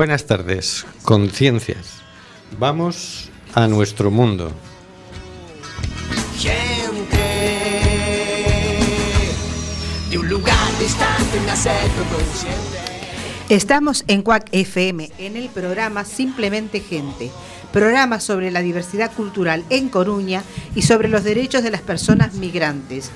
Buenas tardes, conciencias. Vamos a nuestro mundo. Gente de un lugar distante. Estamos en CUAC FM, en el programa Simplemente Gente, programa sobre la diversidad cultural en Coruña y sobre los derechos de las personas migrantes.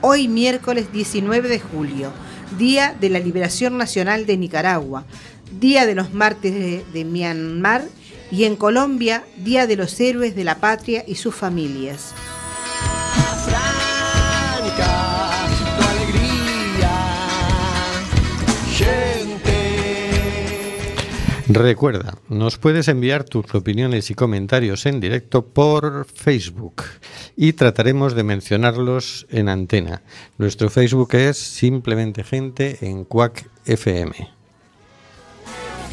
Hoy miércoles 19 de julio, Día de la Liberación Nacional de Nicaragua, Día de los Mártires de, de Myanmar y en Colombia, Día de los Héroes de la Patria y sus familias. Franca, tu alegría. Gente. Recuerda, nos puedes enviar tus opiniones y comentarios en directo por Facebook y trataremos de mencionarlos en antena. Nuestro Facebook es simplemente gente en Quack FM.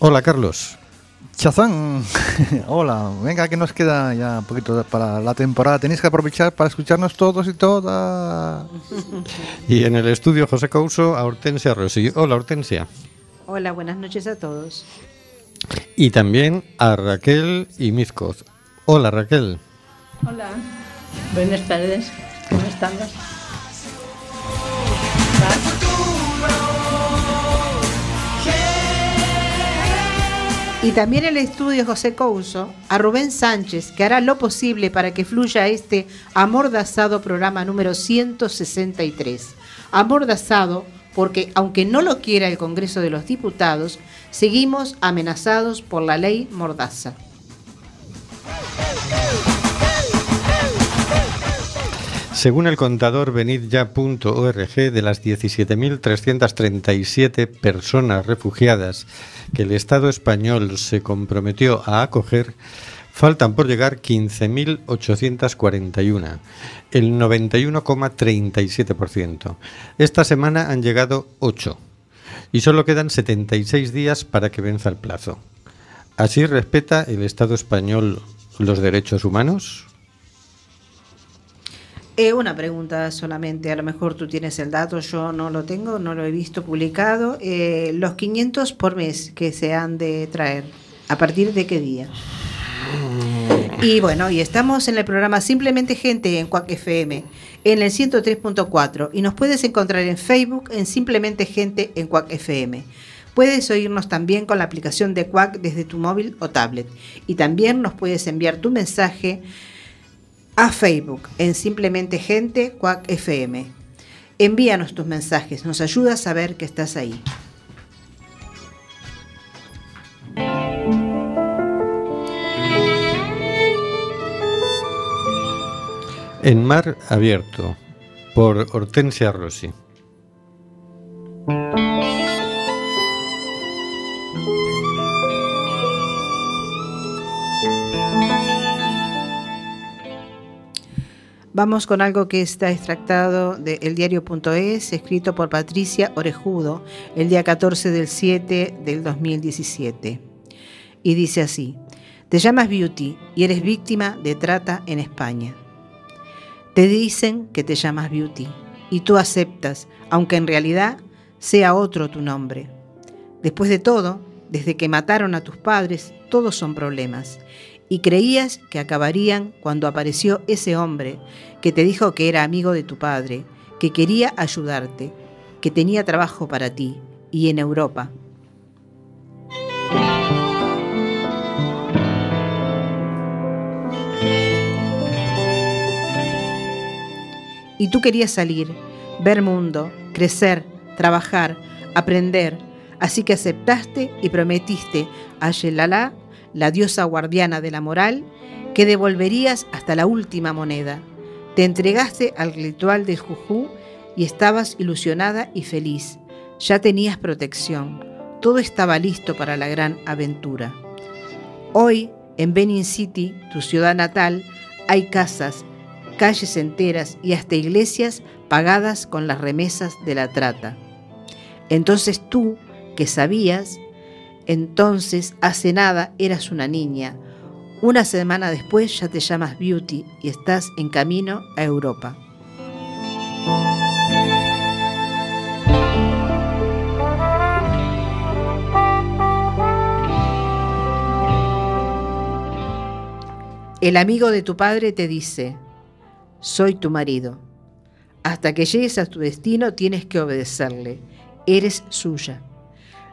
Hola, Carlos. Chazán, hola, venga que nos queda ya un poquito para la temporada. Tenéis que aprovechar para escucharnos todos y todas. Y en el estudio José Couso a Hortensia Rossi. Hola, Hortensia. Hola, buenas noches a todos. Y también a Raquel y Mizcoz. Hola, Raquel. Hola, buenas tardes, ¿cómo estamos? Y también el estudio José Couso, a Rubén Sánchez, que hará lo posible para que fluya este amordazado programa número 163. Amordazado porque, aunque no lo quiera el Congreso de los Diputados, seguimos amenazados por la ley Mordaza. Según el contador venidya.org, de las 17.337 personas refugiadas que el Estado español se comprometió a acoger, faltan por llegar 15.841, el 91,37%. Esta semana han llegado 8 y solo quedan 76 días para que venza el plazo. ¿Así respeta el Estado español los derechos humanos? Eh, una pregunta solamente, a lo mejor tú tienes el dato, yo no lo tengo, no lo he visto publicado. Eh, los 500 por mes que se han de traer, ¿a partir de qué día? Y bueno, y estamos en el programa Simplemente Gente en Cuac FM, en el 103.4, y nos puedes encontrar en Facebook en Simplemente Gente en Cuac FM. Puedes oírnos también con la aplicación de Quack desde tu móvil o tablet. Y también nos puedes enviar tu mensaje a Facebook en Simplemente Gente Quack FM. Envíanos tus mensajes, nos ayuda a saber que estás ahí. En mar abierto, por Hortensia Rossi. Vamos con algo que está extractado de eldiario.es, escrito por Patricia Orejudo el día 14 del 7 del 2017. Y dice así, te llamas Beauty y eres víctima de trata en España. Te dicen que te llamas Beauty y tú aceptas, aunque en realidad sea otro tu nombre. Después de todo, desde que mataron a tus padres, todos son problemas. Y creías que acabarían cuando apareció ese hombre que te dijo que era amigo de tu padre, que quería ayudarte, que tenía trabajo para ti y en Europa. Y tú querías salir, ver mundo, crecer, trabajar, aprender, así que aceptaste y prometiste a Yelala, la diosa guardiana de la moral, que devolverías hasta la última moneda. Te entregaste al ritual del Jujú y estabas ilusionada y feliz. Ya tenías protección. todo estaba listo para la gran aventura. Hoy, en Benin City, tu ciudad natal, hay casas, calles enteras y hasta iglesias pagadas con las remesas de la trata. Entonces tú, que sabías, entonces hace nada eras una niña. Una semana después ya te llamas Beauty y estás en camino a Europa. El amigo de tu padre te dice, soy tu marido. Hasta que llegues a tu destino tienes que obedecerle. Eres suya.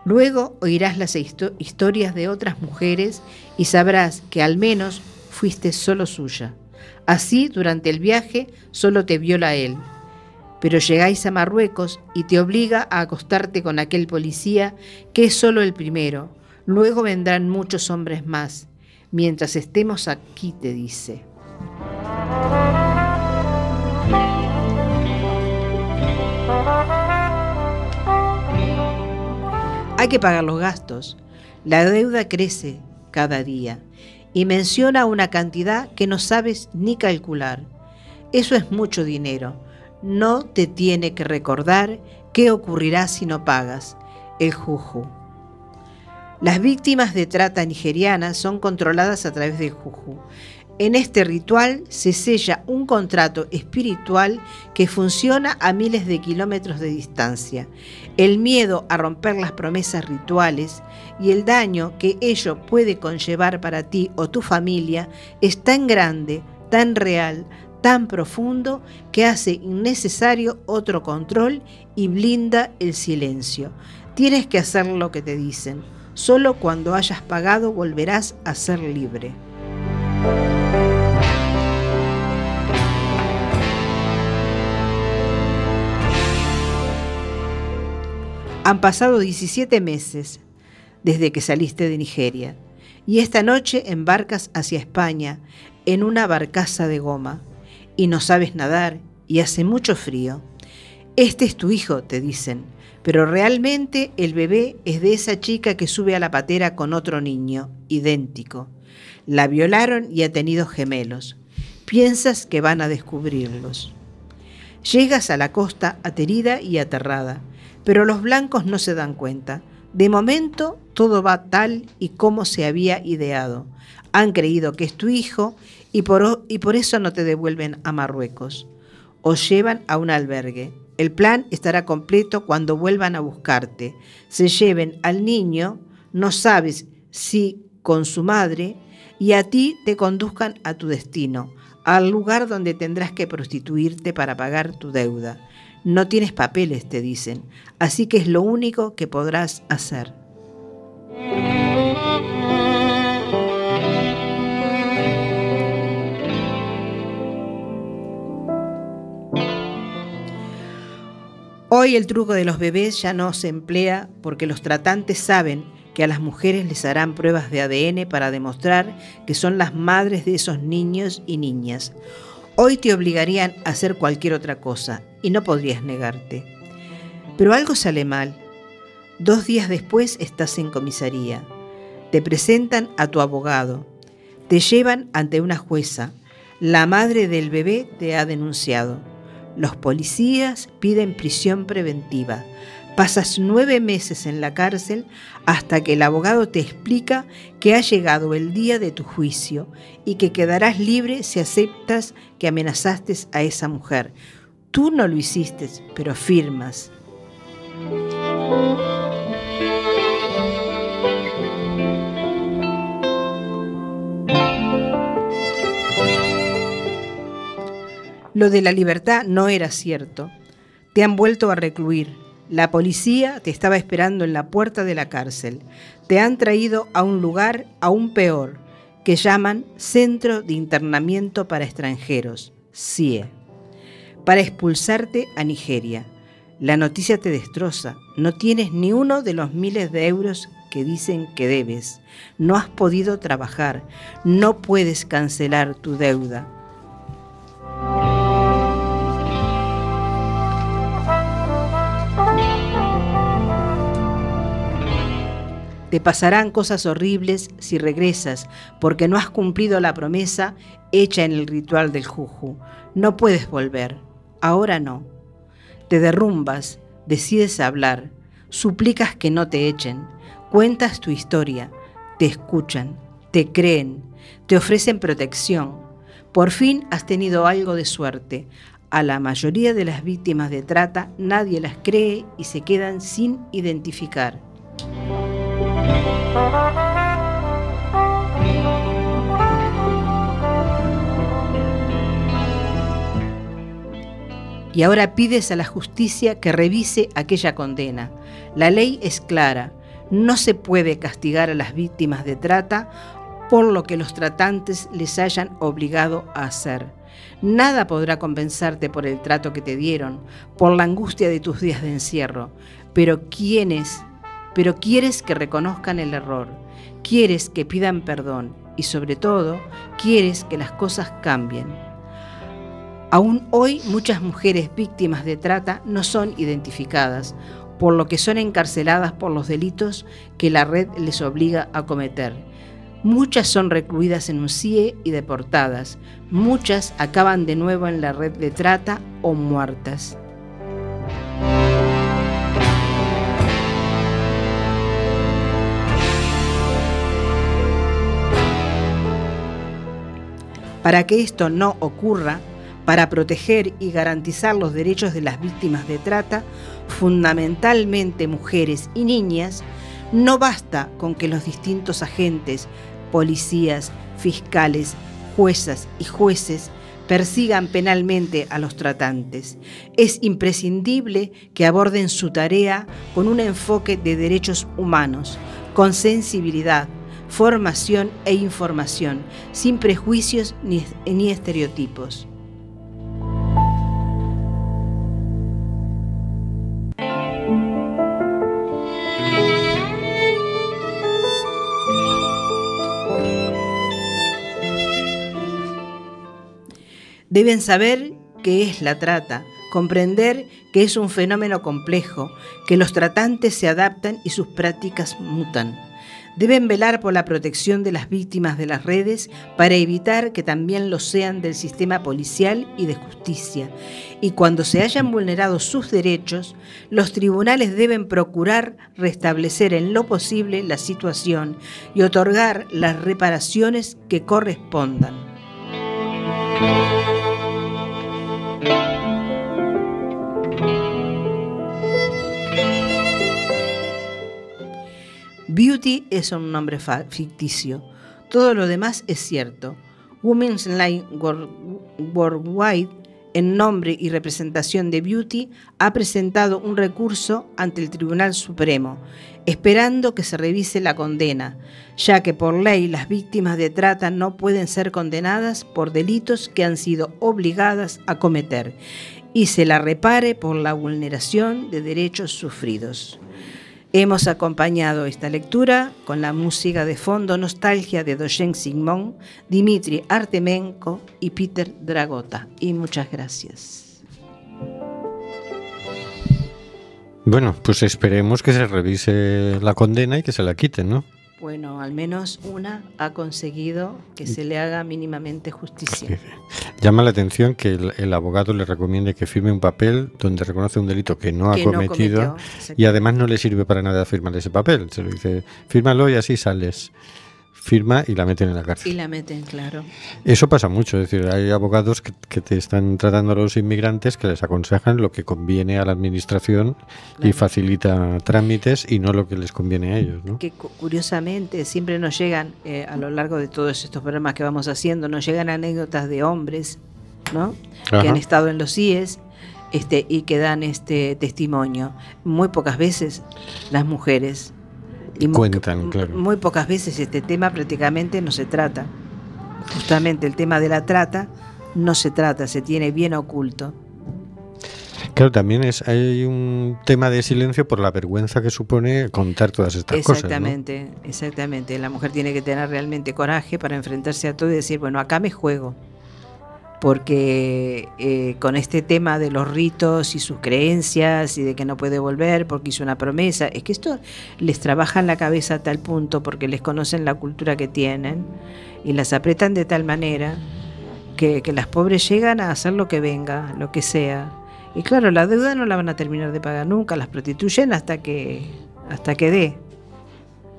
Luego oirás las historias de otras mujeres y sabrás que al menos fuiste solo suya. Así, durante el viaje, solo te viola él. Pero llegáis a Marruecos y te obliga a acostarte con aquel policía que es solo el primero. Luego vendrán muchos hombres más mientras estemos aquí, te dice. Hay que pagar los gastos. La deuda crece cada día y menciona una cantidad que no sabes ni calcular. Eso es mucho dinero. No te tiene que recordar qué ocurrirá si no pagas. El juju. Las víctimas de trata nigeriana son controladas a través del juju. En este ritual se sella un contrato espiritual que funciona a miles de kilómetros de distancia. El miedo a romper las promesas rituales y el daño que ello puede conllevar para ti o tu familia es tan grande, tan real, tan profundo que hace innecesario otro control y blinda el silencio. Tienes que hacer lo que te dicen Solo cuando hayas pagado volverás a ser libre. Han pasado 17 meses desde que saliste de Nigeria y esta noche embarcas hacia España en una barcaza de goma y no sabes nadar y hace mucho frío. Este es tu hijo, te dicen, pero realmente el bebé es de esa chica que sube a la patera con otro niño, idéntico. La violaron y ha tenido gemelos. Piensas que van a descubrirlos. Llegas a la costa aterida y aterrada, pero los blancos no se dan cuenta. De momento todo va tal y como se había ideado. Han creído que es tu hijo y por, eso no te devuelven a Marruecos. Os llevan a un albergue el plan estará completo cuando vuelvan a buscarte. Se lleven al niño, no sabes si con su madre, y a ti te conduzcan a tu destino, al lugar donde tendrás que prostituirte para pagar tu deuda. No tienes papeles, te dicen, así que es lo único que podrás hacer. Hoy el truco de los bebés ya no se emplea porque los tratantes saben que a las mujeres les harán pruebas de ADN para demostrar que son las madres de esos niños y niñas. Hoy te obligarían a hacer cualquier otra cosa y no podrías negarte. Pero algo sale mal. Dos días después estás en comisaría. Te presentan a tu abogado. Te llevan ante una jueza. La madre del bebé te ha denunciado. Los policías piden prisión preventiva. Pasas nueve meses en la cárcel hasta que el abogado te explica que ha llegado el día de tu juicio y que quedarás libre si aceptas que amenazaste a esa mujer. Tú no lo hiciste, pero firmas. Lo de la libertad no era cierto. Te han vuelto a recluir. La policía te estaba esperando en la puerta de la cárcel. Te han traído a un lugar aún peor, que llaman Centro de Internamiento para Extranjeros, CIE, para expulsarte a Nigeria. La noticia te destroza. No tienes ni uno de los miles de euros que dicen que debes. No has podido trabajar. No puedes cancelar tu deuda. Te pasarán cosas horribles si regresas, porque no has cumplido la promesa hecha en el ritual del juju. No puedes volver. Ahora no. Te derrumbas, decides hablar, suplicas que no te echen, cuentas tu historia, te escuchan, te creen, te ofrecen protección. Por fin has tenido algo de suerte. A la mayoría de las víctimas de trata nadie las cree y se quedan sin identificar. Y ahora pides a la justicia que revise aquella condena. La ley es clara. No se puede castigar a las víctimas de trata por lo que los tratantes les hayan obligado a hacer. Nada podrá compensarte por el trato que te dieron, por la angustia de tus días de encierro, pero ¿quiénes pero quieres que reconozcan el error, quieres que pidan perdón y sobre todo quieres que las cosas cambien. Aún hoy muchas mujeres víctimas de trata no son identificadas, por lo que son encarceladas por los delitos que la red les obliga a cometer. Muchas son recluidas en un CIE y deportadas, muchas acaban de nuevo en la red de trata o muertas. Para que esto no ocurra, para proteger y garantizar los derechos de las víctimas de trata, fundamentalmente mujeres y niñas, no basta con que los distintos agentes, policías, fiscales, juezas y jueces persigan penalmente a los tratantes. Es imprescindible que aborden su tarea con un enfoque de derechos humanos, con sensibilidad, formación e información, sin prejuicios ni, ni estereotipos. Deben saber qué es la trata, comprender que es un fenómeno complejo, que los tratantes se adaptan y sus prácticas mutan. Deben velar por la protección de las víctimas de las redes para evitar que también lo sean del sistema policial y de justicia. Y cuando se hayan vulnerado sus derechos, los tribunales deben procurar restablecer en lo posible la situación y otorgar las reparaciones que correspondan. Beauty es un nombre ficticio. Todo lo demás es cierto. Women's Line Worldwide, en nombre y representación de Beauty, ha presentado un recurso ante el Tribunal Supremo, esperando que se revise la condena, ya que por ley las víctimas de trata no pueden ser condenadas por delitos que han sido obligadas a cometer y se la repare por la vulneración de derechos sufridos. Hemos acompañado esta lectura con la música de fondo Nostalgia de Dojen Sigmund, Dimitri Artemenko y Peter Dragota. Y muchas gracias. Bueno, pues esperemos que se revise la condena y que se la quiten, ¿no? Bueno, al menos una ha conseguido que se le haga mínimamente justicia. Llama la atención que el, abogado le recomiende que firme un papel donde reconoce un delito que no ha cometido y además no le sirve para nada firmar ese papel. Se lo dice, fírmalo y así sales firma y la meten en la cárcel. Y la meten, claro. Eso pasa mucho, es decir, hay abogados que, te están tratando a los inmigrantes que les aconsejan lo que conviene a la administración y facilita trámites y no lo que les conviene a ellos. ¿no? Que curiosamente siempre nos llegan, eh, a lo largo de todos estos programas que vamos haciendo, nos llegan anécdotas de hombres ¿no? que han estado en los IES este, y que dan este testimonio. Muy pocas veces las mujeres y Cuentan, claro. Muy pocas veces este tema prácticamente no se trata. Justamente el tema de la trata no se trata, se tiene bien oculto. Claro, también es hay un tema de silencio por la vergüenza que supone contar todas estas cosas. Exactamente, exactamente. La mujer tiene que tener realmente coraje para enfrentarse a todo y decir, bueno, acá me juego. Porque eh, con este tema de los ritos y sus creencias y de que no puede volver porque hizo una promesa, es que esto les trabaja en la cabeza a tal punto porque les conocen la cultura que tienen y las apretan de tal manera que, las pobres llegan a hacer lo que venga, lo que sea. Y claro, la deuda no la van a terminar de pagar nunca, las prostituyen hasta que, hasta que dé.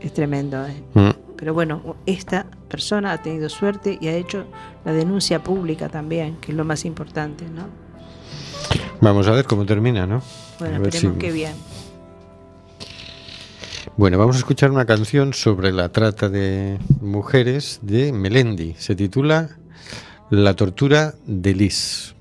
Es tremendo. ¿eh? Mm. Pero bueno, esta persona ha tenido suerte y ha hecho la denuncia pública también, que es lo más importante, ¿no? Vamos a ver cómo termina, ¿no? Bueno, A ver esperemos si- que bien. Bueno, vamos a escuchar una canción sobre la trata de mujeres de Melendi. Se titula La tortura de Liz.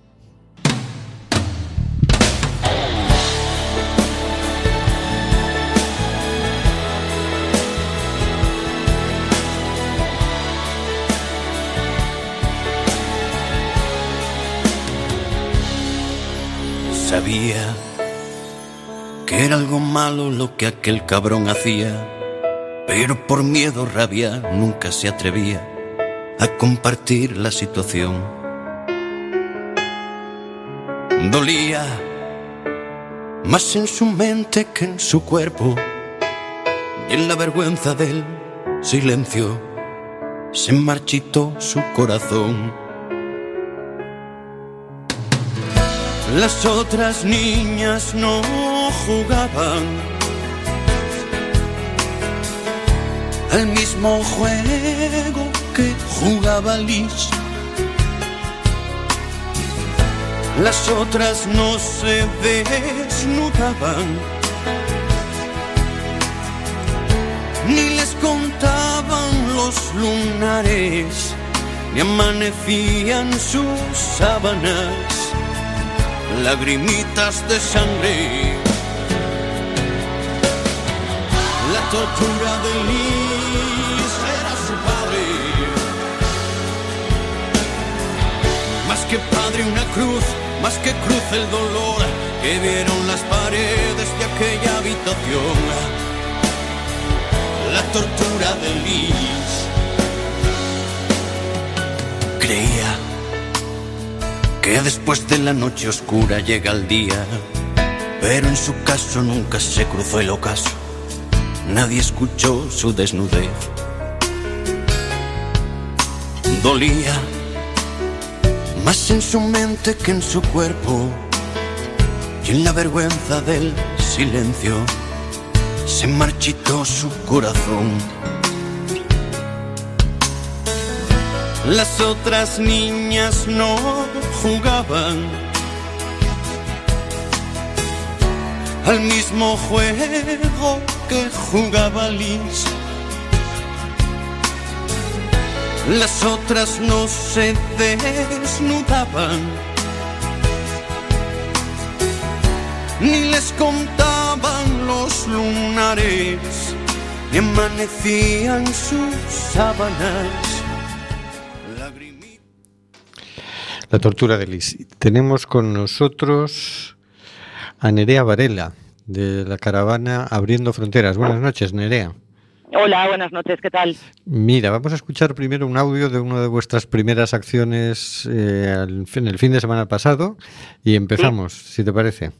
Sabía que era algo malo lo que aquel cabrón hacía, pero por miedo, rabia, nunca se atrevía a compartir la situación. Dolía más en su mente que en su cuerpo, y en la vergüenza del silencio se marchitó su corazón. Las otras niñas no jugaban. Al mismo juego que jugaba Liz. Las otras no se desnudaban. Ni les contaban los lunares, ni amanecían sus sábanas lagrimitas de sangre. La tortura de Liz era su padre. Más que padre una cruz, más que cruz el dolor que vieron las paredes de aquella habitación. La tortura de Liz. Que después de la noche oscura llega el día, pero en su caso nunca se cruzó el ocaso, nadie escuchó su desnudez. Dolía más en su mente que en su cuerpo, y en la vergüenza del silencio se marchitó su corazón. Las otras niñas no jugaban al mismo juego que jugaba Liz. Las otras no se desnudaban ni les contaban los lunares ni amanecían sus sábanas. La tortura de Liz. Tenemos con nosotros a Nerea Varela, de la caravana Abriendo Fronteras. Buenas noches, Nerea. Hola, buenas noches, ¿qué tal? Mira, vamos a escuchar primero un audio de una de vuestras primeras acciones eh, fin- el fin de semana pasado y empezamos, si te parece.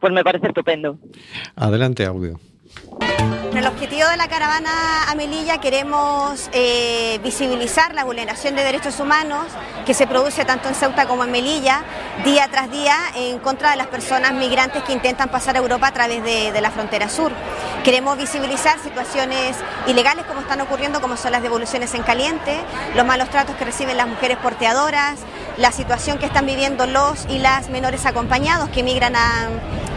Pues me parece estupendo. Adelante, audio. El objetivo de la caravana a Melilla queremos eh, visibilizar la vulneración de derechos humanos que se produce tanto en Ceuta como en Melilla día tras día en contra de las personas migrantes que intentan pasar a Europa a través de, de la frontera sur. Queremos visibilizar situaciones ilegales como están ocurriendo, como son las devoluciones en caliente, los malos tratos que reciben las mujeres porteadoras, la situación que están viviendo los y las menores acompañados que migran a,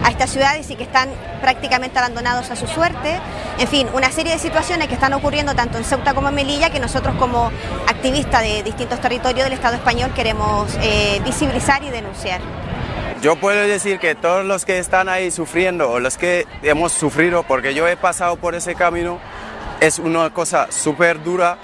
a estas ciudades y que están prácticamente abandonados a su suerte. En fin, una serie de situaciones que están ocurriendo tanto en Ceuta como en Melilla que nosotros como activistas de distintos territorios del Estado español queremos eh, visibilizar y denunciar. Yo puedo decir que todos los que están ahí sufriendo o los que hemos sufrido, porque yo he pasado por ese camino, es una cosa súper dura.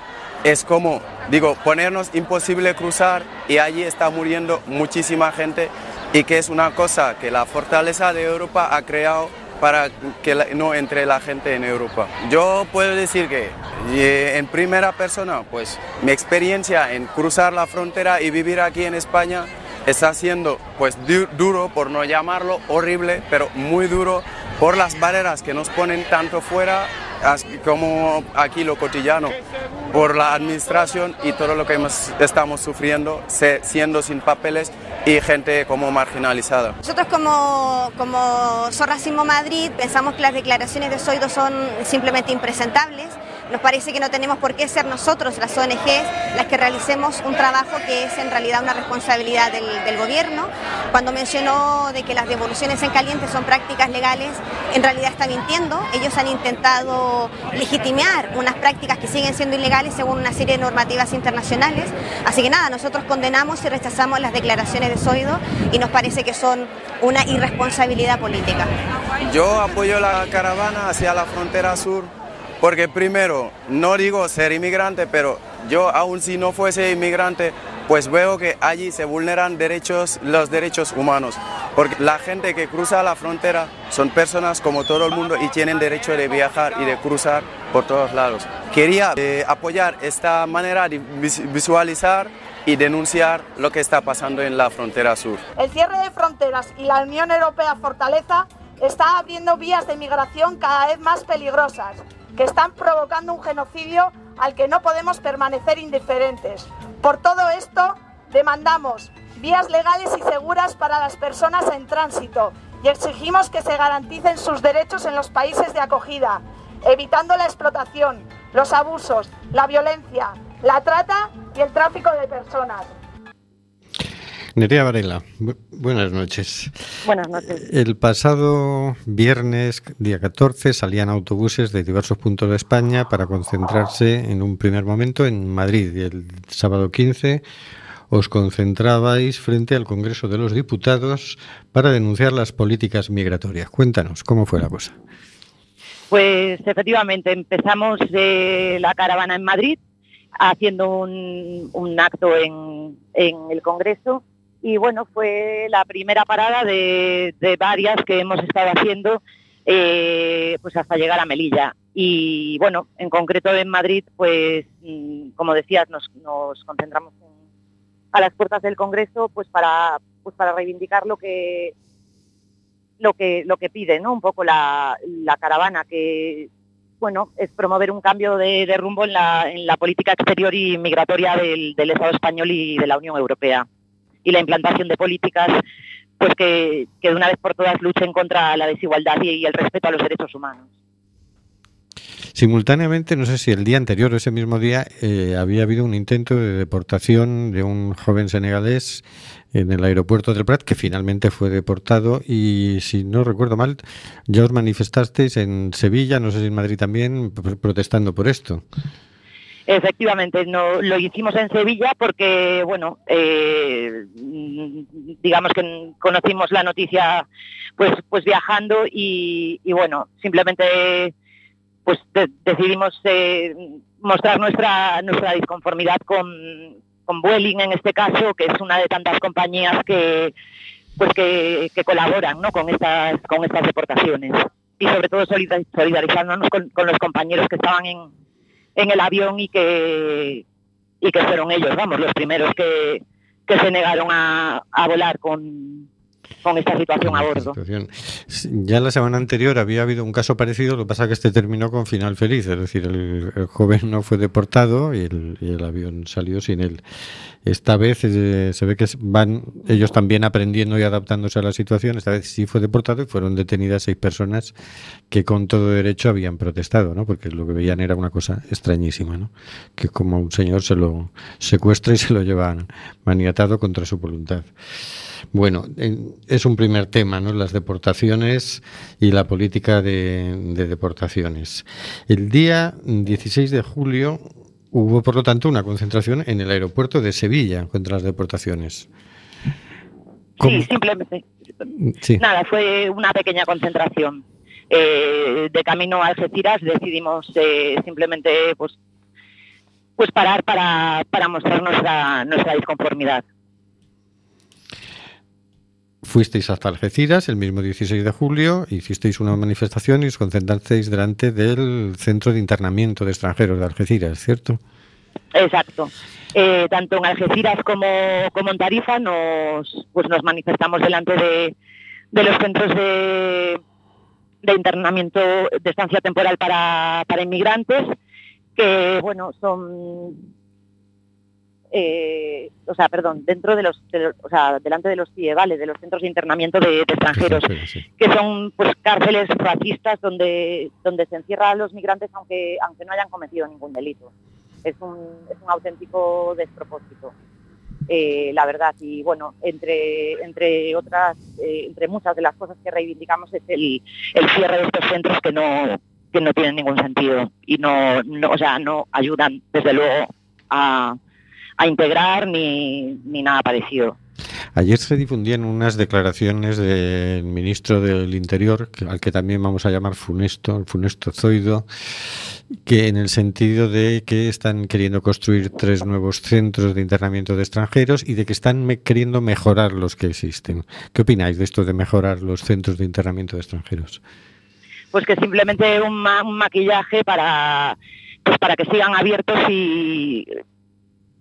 Es como, digo, ponernos imposible cruzar y allí está muriendo muchísima gente y que es una cosa que la fortaleza de Europa ha creado para que no entre la gente en Europa. Yo puedo decir que eh, en primera persona, pues mi experiencia en cruzar la frontera y vivir aquí en España está siendo pues du- duro, por no llamarlo horrible, pero muy duro por las barreras que nos ponen tanto fuera como aquí lo cotidiano, por la administración y todo lo que estamos sufriendo, siendo sin papeles y gente como marginalizada. Nosotros como, como Madrid pensamos que las declaraciones de Soido son simplemente impresentables. Nos parece que no tenemos por qué ser nosotros, las ONGs, las que realicemos un trabajo que es en realidad una responsabilidad del, gobierno. Cuando mencionó de que las devoluciones en caliente son prácticas legales, en realidad está mintiendo. Ellos han intentado legitimar unas prácticas que siguen siendo ilegales según una serie de normativas internacionales. Así que nada, nosotros condenamos y rechazamos las declaraciones de Soido y nos parece que son una irresponsabilidad política. Yo apoyo la caravana hacia la frontera sur porque primero, no digo ser inmigrante, pero yo aun si no fuese inmigrante, pues veo que allí se vulneran derechos, los derechos humanos. Porque la gente que cruza la frontera son personas como todo el mundo y tienen derecho de viajar y de cruzar por todos lados. Quería eh, apoyar esta manera de vis- visualizar y denunciar lo que está pasando en la frontera sur. El cierre de fronteras y la Unión Europea Fortaleza está abriendo vías de migración cada vez más peligrosas, que están provocando un genocidio al que no podemos permanecer indiferentes. Por todo esto, demandamos vías legales y seguras para las personas en tránsito y exigimos que se garanticen sus derechos en los países de acogida, evitando la explotación, los abusos, la violencia, la trata y el tráfico de personas. Nerea Varela, bu- buenas noches. Buenas noches. El pasado viernes, día 14, salían autobuses de diversos puntos de España para concentrarse en un primer momento en Madrid. Y el sábado 15 os concentrabais frente al Congreso de los Diputados para denunciar las políticas migratorias. Cuéntanos, ¿cómo fue la cosa? Pues efectivamente empezamos eh, la caravana en Madrid haciendo un, un acto en, en el Congreso y bueno, fue la primera parada de, varias que hemos estado haciendo eh, pues hasta llegar a Melilla. Y bueno, en concreto en Madrid, pues mm, como decías, nos, concentramos en- a las puertas del Congreso pues para, pues reivindicar lo que lo que pide no un poco la, caravana que bueno es promover un cambio de, rumbo en la, política exterior y migratoria del Estado español y de la Unión Europea y la implantación de políticas pues que, que de una vez por todas luchen contra la desigualdad y, el respeto a los derechos humanos Simultáneamente, no sé si el día anterior o ese mismo día, eh, había habido un intento de deportación de un joven senegalés en el aeropuerto del Prat que finalmente fue deportado y, si no recuerdo mal, ya os manifestasteis en Sevilla, no sé si en Madrid también, pr- protestando por esto. Efectivamente, no, lo hicimos en Sevilla porque, bueno, eh, digamos que conocimos la noticia pues, pues viajando y, bueno, simplemente pues de- decidimos eh, mostrar nuestra, nuestra disconformidad con, con Vueling en este caso, que es una de tantas compañías que pues que, colaboran ¿no? con estas con estas deportaciones y sobre todo solidar- solidarizándonos con, con los compañeros que estaban en, en el avión y que y que fueron ellos, vamos, los primeros que, que se negaron a, a volar con, con esta situación a bordo. Situación. Ya la semana anterior había habido un caso parecido, lo que pasa que este terminó con final feliz, es decir, el, el joven no fue deportado y el, y el avión salió sin él. Esta vez eh, se ve que van ellos también aprendiendo y adaptándose a la situación. Esta vez sí fue deportado y fueron detenidas seis personas que con todo derecho habían protestado, ¿no? Porque lo que veían era una cosa extrañísima, ¿no? Que como un señor se lo secuestra y se lo llevan maniatado contra su voluntad. Bueno, en- es un primer tema, ¿no? Las deportaciones y la política de, de deportaciones. El día 16 de julio hubo, por lo tanto, una concentración en el aeropuerto de Sevilla contra las deportaciones. Sí, simplemente. Sí. Nada, fue una pequeña concentración. Eh, de camino a Algeciras decidimos eh, simplemente pues, pues parar para, para mostrar nuestra, nuestra disconformidad. Fuisteis hasta Algeciras el mismo 16 de julio, hicisteis una manifestación y os concentrasteis delante del centro de internamiento de extranjeros de Algeciras, ¿cierto? Exacto. Eh, tanto en Algeciras como, como en Tarifa nos, pues nos manifestamos delante de, de los centros de, de internamiento de estancia temporal para, para inmigrantes, que bueno, son eh, o sea, perdón, dentro de los, de los- o sea, delante de los CIE, vale, de los centros de internamiento de, de extranjeros, que son pues cárceles racistas donde, donde se encierra a los migrantes aunque, aunque no hayan cometido ningún delito. Es un, es un auténtico despropósito, eh, la verdad. Y bueno, entre, entre otras, eh, entre muchas de las cosas que reivindicamos es el, el cierre de estos centros que no, que no tienen ningún sentido y no, no, o sea, no ayudan desde luego a, a integrar ni, ni nada parecido. Ayer se difundían unas declaraciones del ministro del Interior, al que también vamos a llamar Funesto, el Funesto Zoido, que en el sentido de que están queriendo construir tres nuevos centros de internamiento de extranjeros y de que están me- queriendo mejorar los que existen. ¿Qué opináis de esto de mejorar los centros de internamiento de extranjeros? Pues que simplemente un, ma- un maquillaje para, pues para que sigan abiertos y,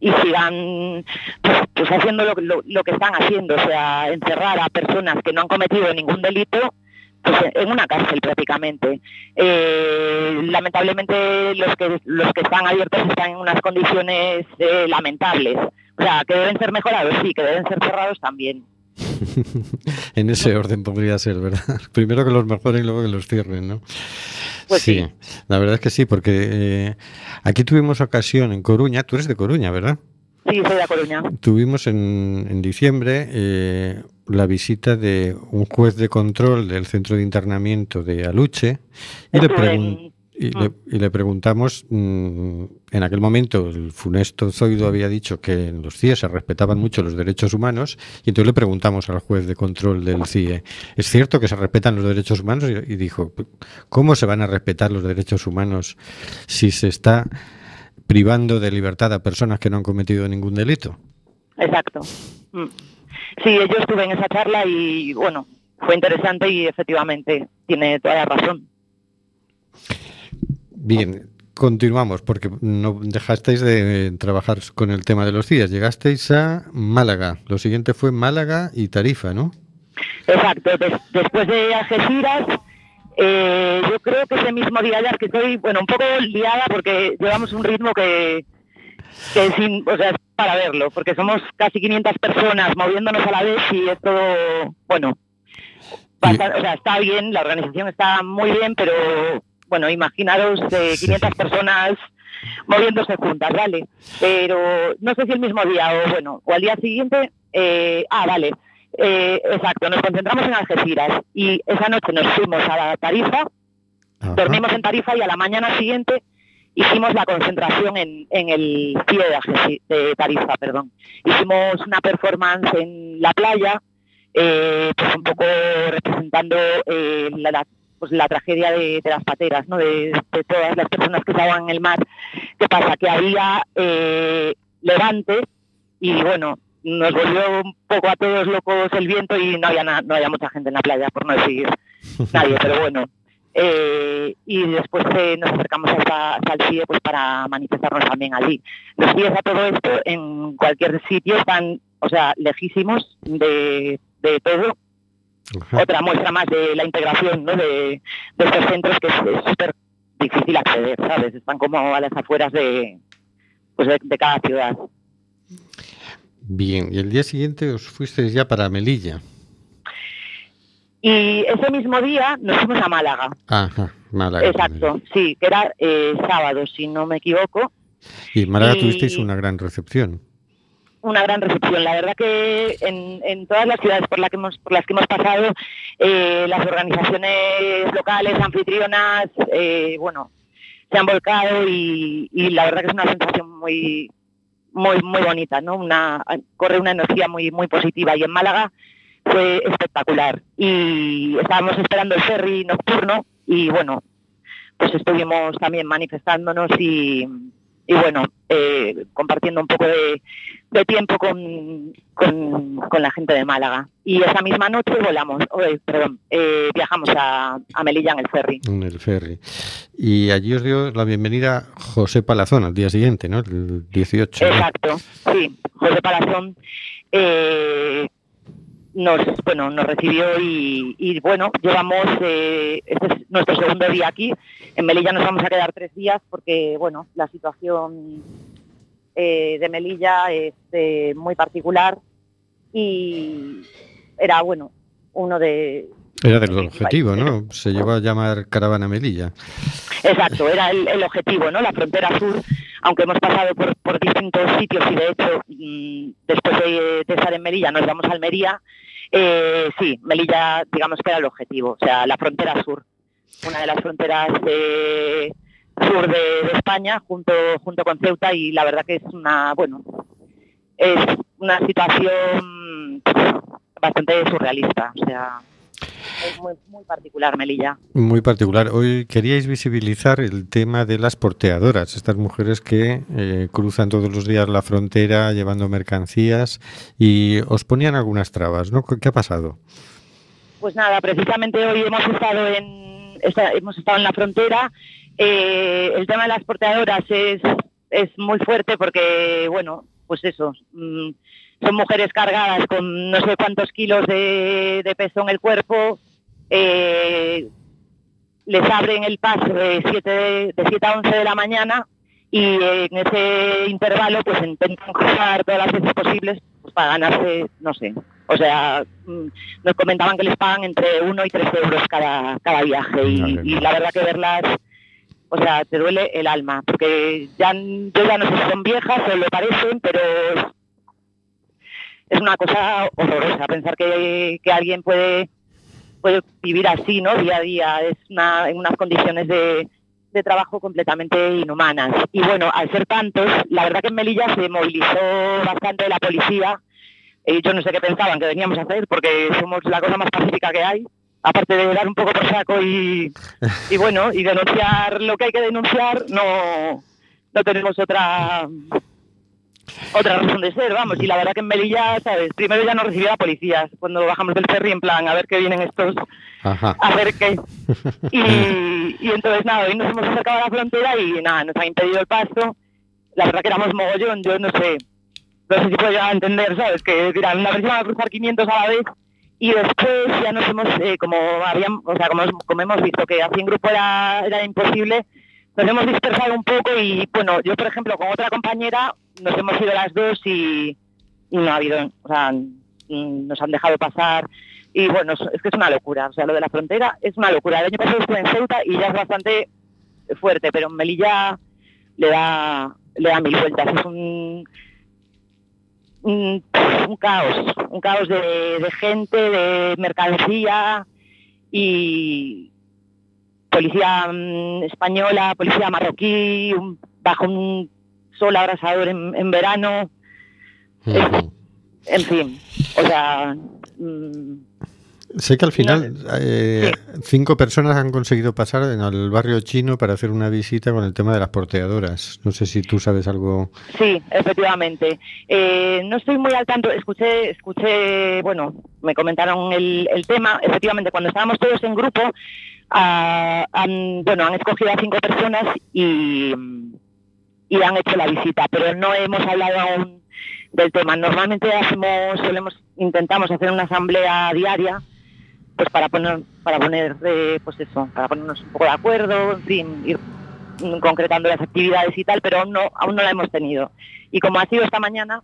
y sigan pues, pues haciendo lo, lo- que están haciendo, o sea, encerrar a personas que no han cometido ningún delito pues, en una cárcel prácticamente. Eh, lamentablemente los que los que están abiertos están en unas condiciones eh, lamentables. O sea, que deben ser mejorados, sí, que deben ser cerrados también. en ese orden podría ser, ¿verdad? Primero que los mejoren y luego que los cierren, ¿no? Pues sí, la verdad es que sí, porque eh, aquí tuvimos ocasión en Coruña, tú eres de Coruña, ¿verdad? Sí, soy de Coruña. Tuvimos en, en diciembre eh, la visita de un juez de control del centro de internamiento de Aluche y le, Estuve pregun- en- y le- y le preguntamos, mm, en aquel momento el funesto Zoido había dicho que en los CIE se respetaban mucho los derechos humanos y entonces le preguntamos al juez de control del CIE, ¿es cierto que se respetan los derechos humanos? Y, y dijo, ¿cómo se van a respetar los derechos humanos si se está privando de libertad a personas que no han cometido ningún delito? Exacto. Mm. Sí, yo estuve en esa charla y bueno, fue interesante y efectivamente tiene toda la razón. Bien, continuamos porque no dejasteis de trabajar con el tema de los días. Llegasteis a Málaga. Lo siguiente fue Málaga y Tarifa, ¿no? Exacto. Des- después de Algeciras, eh, yo creo que ese mismo día ya es que estoy, bueno, un poco liada porque llevamos un ritmo que, que sin, o sea, es para verlo, porque somos casi 500 personas moviéndonos a la vez y es todo, bueno, bastante- o sea, está bien, la organización está muy bien, pero bueno, imaginaros eh, 500 personas moviéndose juntas, ¿vale? Pero no sé si el mismo día o bueno, o al día siguiente, eh, ah, vale, eh, exacto, nos concentramos en Algeciras y esa noche nos fuimos a la Tarifa, dormimos en Tarifa y a la mañana siguiente hicimos la concentración en, en el CIE de, Tarifa, perdón. Hicimos una performance en la playa, eh, pues un poco representando eh, la, la- pues la tragedia de, de las pateras, ¿no? de, de todas las personas que estaban en el mar. ¿Qué pasa? Que había eh, levante y bueno, nos volvió un poco a todos locos el viento y no había, na- no había mucha gente en la playa, por no decir nadie, pero bueno. Eh, y después eh, nos acercamos hasta, hasta el CIE pues, para manifestarnos también allí. Los CIEs a todo esto, en cualquier sitio, están, o sea, lejísimos de, de todo. Otra muestra más de la integración ¿no? de, de estos centros que es súper difícil acceder, ¿sabes? Están como a las afueras de, pues de, de cada ciudad. Bien, y el día siguiente os fuisteis ya para Melilla. Y ese mismo día nos fuimos a Málaga. Ajá, Málaga. Exacto, sí, que era eh, sábado, si no me equivoco. Y en Málaga Y- tuvisteis una gran recepción. Una gran recepción. La verdad que en, todas las ciudades por, la que hemos, por las que hemos pasado, eh, las organizaciones locales, anfitrionas, eh, bueno, se han volcado y, la verdad que es una sensación muy muy muy bonita, ¿no? Una corre una energía muy muy positiva y en Málaga fue espectacular y estábamos esperando el ferry nocturno y bueno, pues estuvimos también manifestándonos y, y bueno, eh, compartiendo un poco de, de tiempo con, con, con la gente de Málaga. Y esa misma noche volamos, eh, perdón, eh, viajamos a, a Melilla en el ferry. En el ferry. Y allí os dio la bienvenida José Palazón al día siguiente, ¿no? El 18. ¿no? Exacto, sí. José Palazón eh, nos, bueno, nos recibió y, y, bueno, llevamos, eh, este es nuestro segundo día aquí. En Melilla nos vamos a quedar tres días porque, bueno, la situación eh, de Melilla es eh, muy particular y era, bueno, uno de... Era del objetivo, ¿no? Se llegó a llamar Caravana Melilla. Exacto, era el, el objetivo, ¿no? La frontera sur, aunque hemos pasado por, por distintos sitios y de hecho mm, después de, de estar en Melilla nos vamos a Almería, eh, sí, Melilla digamos que era el objetivo, o sea, la frontera sur, una de las fronteras eh, sur de, de España junto, junto con Ceuta y la verdad que es una, bueno, es una situación bastante surrealista, o sea, es muy, muy particular Melilla. Muy particular. Hoy queríais visibilizar el tema de las porteadoras, estas mujeres que eh, cruzan todos los días la frontera llevando mercancías y os ponían algunas trabas, ¿no? ¿Qué ha pasado? Pues nada, precisamente hoy hemos estado en, hemos estado en la frontera. Eh, el tema de las porteadoras es, es muy fuerte porque, bueno, pues eso, mm, son mujeres cargadas con no sé cuántos kilos de, de peso en el cuerpo, eh, les abren el paso de 7 de, de 7 a 11 de la mañana y en ese intervalo pues intentan cruzar todas las veces posibles pues, para ganarse, no sé, o sea, mm, nos comentaban que les pagan entre 1 y 3 euros cada, cada viaje y, y la verdad que verlas, o sea, te duele el alma, porque ya, yo ya no sé si son viejas o lo parecen, pero es, una cosa horrorosa pensar que, que alguien puede puede vivir así, ¿no? Día a día, es una, en unas condiciones de, de trabajo completamente inhumanas. Y bueno, al ser tantos, la verdad que en Melilla se movilizó bastante la policía. Yo no sé qué pensaban que veníamos a hacer, porque somos la cosa más pacífica que hay. Aparte de dar un poco por saco y, y bueno, y denunciar lo que hay que denunciar, no, no tenemos otra otra razón de ser, vamos. Y la verdad que en Melilla, ¿sabes? Primero ya nos recibió la policía cuando bajamos del ferry en plan, a ver qué vienen estos Ajá. a ver qué. Y, y entonces nada, hoy nos hemos acercado a la frontera y nada, nos han impedido el paso. La verdad que éramos mogollón, yo no sé, no sé si puedo llegar a entender, ¿sabes? Que dirán, una vez iban a cruzar 500 a la vez y después ya nos hemos, eh, como habíamos, o sea, como, como hemos visto que así en grupo era, era imposible, nos hemos dispersado un poco y bueno, yo por ejemplo con otra compañera nos hemos ido las dos y, y no ha habido, o sea, nos han dejado pasar y bueno, es que es una locura, o sea, lo de la frontera es una locura. El año pasado estuve en Ceuta y ya es bastante fuerte, pero en Melilla le da, le da mil vueltas, es un, un, un caos, un caos de, de gente, de mercancía y policía mm, española, policía marroquí, un- bajo un sol abrasador en, en verano, en fin, o sea, mm, Sé que al final eh, cinco personas han conseguido pasar en el barrio chino para hacer una visita con el tema de las porteadoras. No sé si tú sabes algo. Sí, efectivamente. Eh, no estoy muy al tanto. Escuché, escuché, bueno, me comentaron el, el tema. Efectivamente, cuando estábamos todos en grupo, ah, han, bueno, han escogido a cinco personas y, y han hecho la visita, pero no hemos hablado aún del tema. Normalmente hacemos, solemos, intentamos hacer una asamblea diaria, pues para poner, para poner, eh, pues eso, para ponernos un poco de acuerdo, en fin, ir concretando las actividades y tal, pero aún no, aún no la hemos tenido. Y como ha sido esta mañana,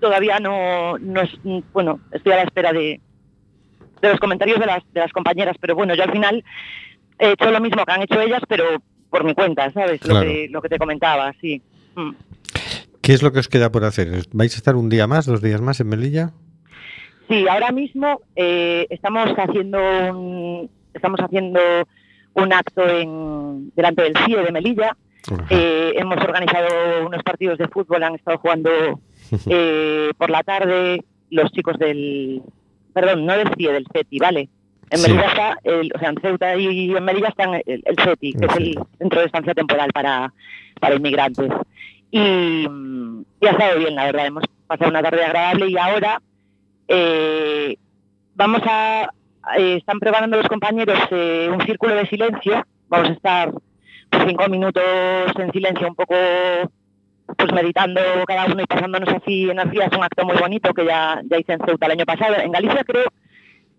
todavía no, no es, bueno, estoy a la espera de, de los comentarios de las, de las compañeras, pero bueno, yo al final he hecho lo mismo que han hecho ellas, pero por mi cuenta, ¿sabes? Claro. Lo, que, lo que te comentaba, sí. Mm. ¿Qué es lo que os queda por hacer? ¿Vais a estar un día más, dos días más en Melilla? Sí, ahora mismo eh, estamos haciendo un, estamos haciendo un acto en, delante del CIE de Melilla. Eh, hemos organizado unos partidos de fútbol, han estado jugando eh, por la tarde los chicos del, perdón, no del CIE, del CETI, ¿vale? En Sí. Melilla está, el- o sea, en Ceuta y en Melilla están el, el CETI, que es el Centro de Estancia Temporal para, para inmigrantes. Y, y ha estado bien, la verdad, hemos pasado una tarde agradable y ahora eh, vamos a, eh, están preparando los compañeros eh, un círculo de silencio, vamos a estar pues, cinco minutos en silencio un poco pues meditando cada uno y pasándonos así energía, es un acto muy bonito que ya, ya hice en Ceuta el año pasado. En Galicia creo,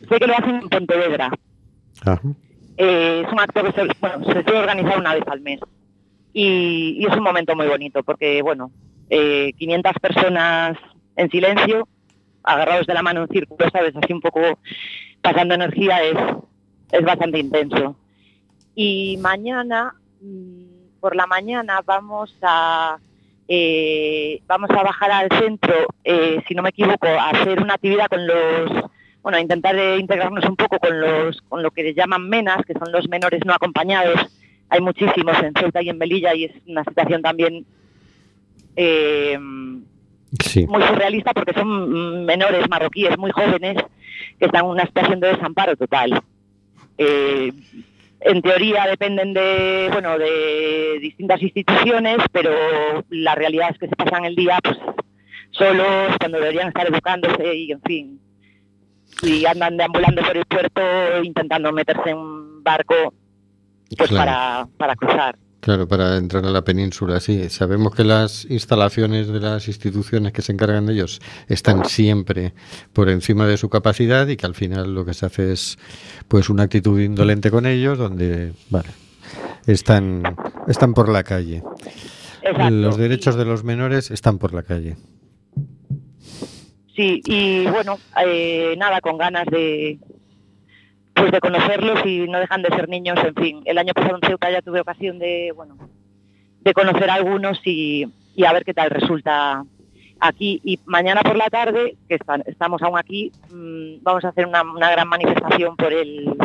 sé que lo hacen en Pontevedra. Ajá. Eh, es un acto que se, bueno, se suele organizar una vez al mes. Y, y es un momento muy bonito porque, bueno, eh, 500 personas en silencio, agarrados de la mano en círculo, ¿sabes? Así un poco pasando energía es, es bastante intenso. Y mañana, mm, por la mañana, vamos a eh, vamos a bajar al centro, eh, si no me equivoco, a hacer una actividad con los, bueno, intentar integrarnos un poco con los, con lo que les llaman menas, que son los menores no acompañados. Hay muchísimos en Ceuta y en Melilla y es una situación también eh, Sí. muy surrealista porque son menores marroquíes muy jóvenes que están en una situación de desamparo total. Eh, en teoría dependen de bueno de distintas instituciones, pero la realidad es que se pasan el día pues solos cuando deberían estar educándose y en fin y andan deambulando por el puerto intentando meterse en un barco pues Claro. para, para cruzar. Claro, para entrar a la península, sí. Sabemos que las instalaciones de las instituciones que se encargan de ellos están siempre por encima de su capacidad y que al final lo que se hace es pues una actitud indolente con ellos donde, vale, están, están por la calle. Exacto. Los derechos de los menores están por la calle. Sí, y bueno, eh, nada, con ganas de pues de conocerlos y no dejan de ser niños, en fin. El año pasado en Ceuta ya tuve ocasión de, bueno, de conocer a algunos y, y a ver qué tal resulta aquí. Y mañana por la tarde, que estamos aún aquí, mm, vamos a hacer una, una gran manifestación por el,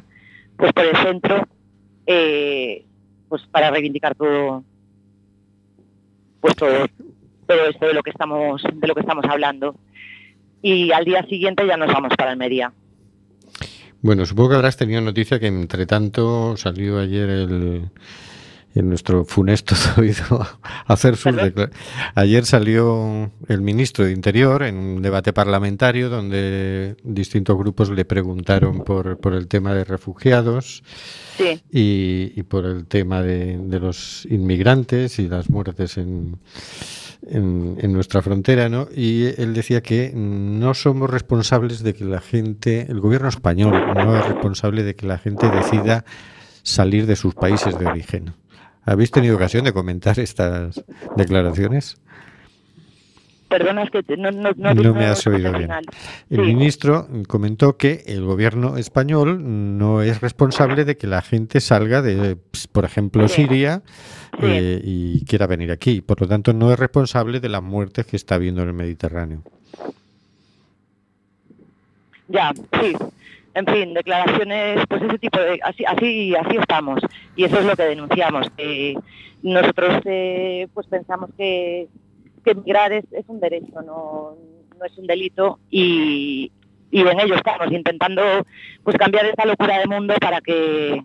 pues por el centro, eh, pues para reivindicar todo, pues todo, todo esto de lo que estamos, de lo que estamos hablando y al día siguiente ya nos vamos para Almería. Bueno, supongo que habrás tenido noticia que entre tanto salió ayer el en nuestro funesto oído hacer sus Ayer salió el ministro de Interior en un debate parlamentario donde distintos grupos le preguntaron por, por el tema de refugiados Sí, y, y por el tema de, de los inmigrantes y las muertes en, en, en nuestra frontera, ¿no? Y él decía que no somos responsables de que la gente, el gobierno español no es responsable de que la gente decida salir de sus países de origen. ¿Habéis tenido ocasión de comentar estas declaraciones? Perdona, es que no, no, no, No me has oído bien. El Sí. ministro comentó que el gobierno español no es responsable de que la gente salga de, pues, por ejemplo, Sí. Siria Sí. eh, y quiera venir aquí. Por lo tanto, no es responsable de las muertes que está habiendo en el Mediterráneo. Ya, sí. En fin, declaraciones, pues ese tipo de... Así, así, así estamos. Y eso es lo que denunciamos. Que nosotros eh, pues pensamos que, que emigrar es, es un derecho, no, no es un delito. Y, y en ello estamos, intentando pues cambiar esta locura de mundo para que...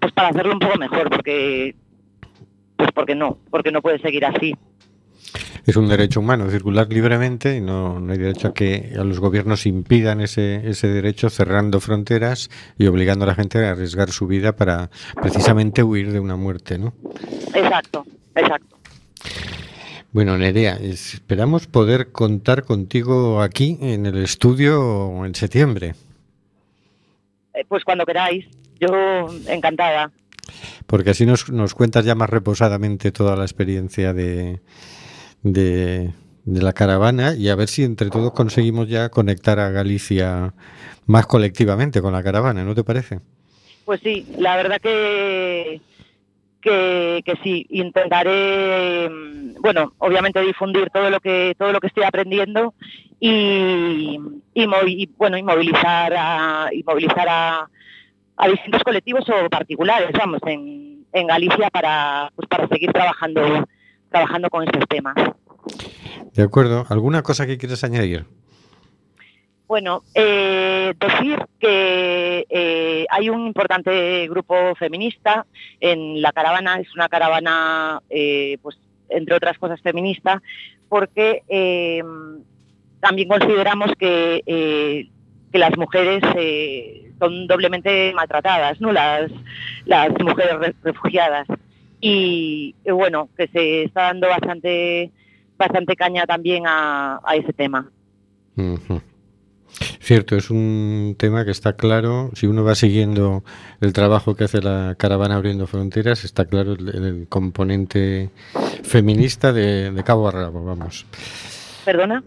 Pues para hacerlo un poco mejor, porque... Pues porque no, porque no puede seguir así. Es un derecho humano circular libremente y no, no hay derecho a que a los gobiernos impidan ese, ese derecho cerrando fronteras y obligando a la gente a arriesgar su vida para precisamente huir de una muerte, ¿no? Exacto, exacto. Bueno, Nerea, esperamos poder contar contigo aquí en el estudio en septiembre, Eh, Pues cuando queráis, yo encantada. porque así nos, nos cuentas ya más reposadamente toda la experiencia de, de, de la caravana y a ver si entre todos conseguimos ya conectar a Galicia más colectivamente con la caravana, ¿no te parece? Pues sí, la verdad que, que, que sí, intentaré, mm, bueno, obviamente difundir todo lo que todo lo que estoy aprendiendo y, y, bueno, y movilizar a, y movilizar a, a distintos colectivos o particulares, vamos, en, en Galicia para pues para seguir trabajando trabajando con estos temas. De acuerdo. ¿Alguna cosa que quieras añadir? Bueno, eh, decir que eh, hay un importante grupo feminista en la caravana, es una caravana, eh, pues entre otras cosas feminista, porque también consideramos que, las mujeres son doblemente maltratadas, ¿no? Las, mujeres re- refugiadas. Y bueno, que se está dando bastante, bastante caña también a, ese tema. Cierto, es un tema que está claro. Si uno va siguiendo el trabajo que hace la caravana abriendo fronteras, está claro el, el componente feminista de, de cabo a rabo, vamos. ¿Perdona?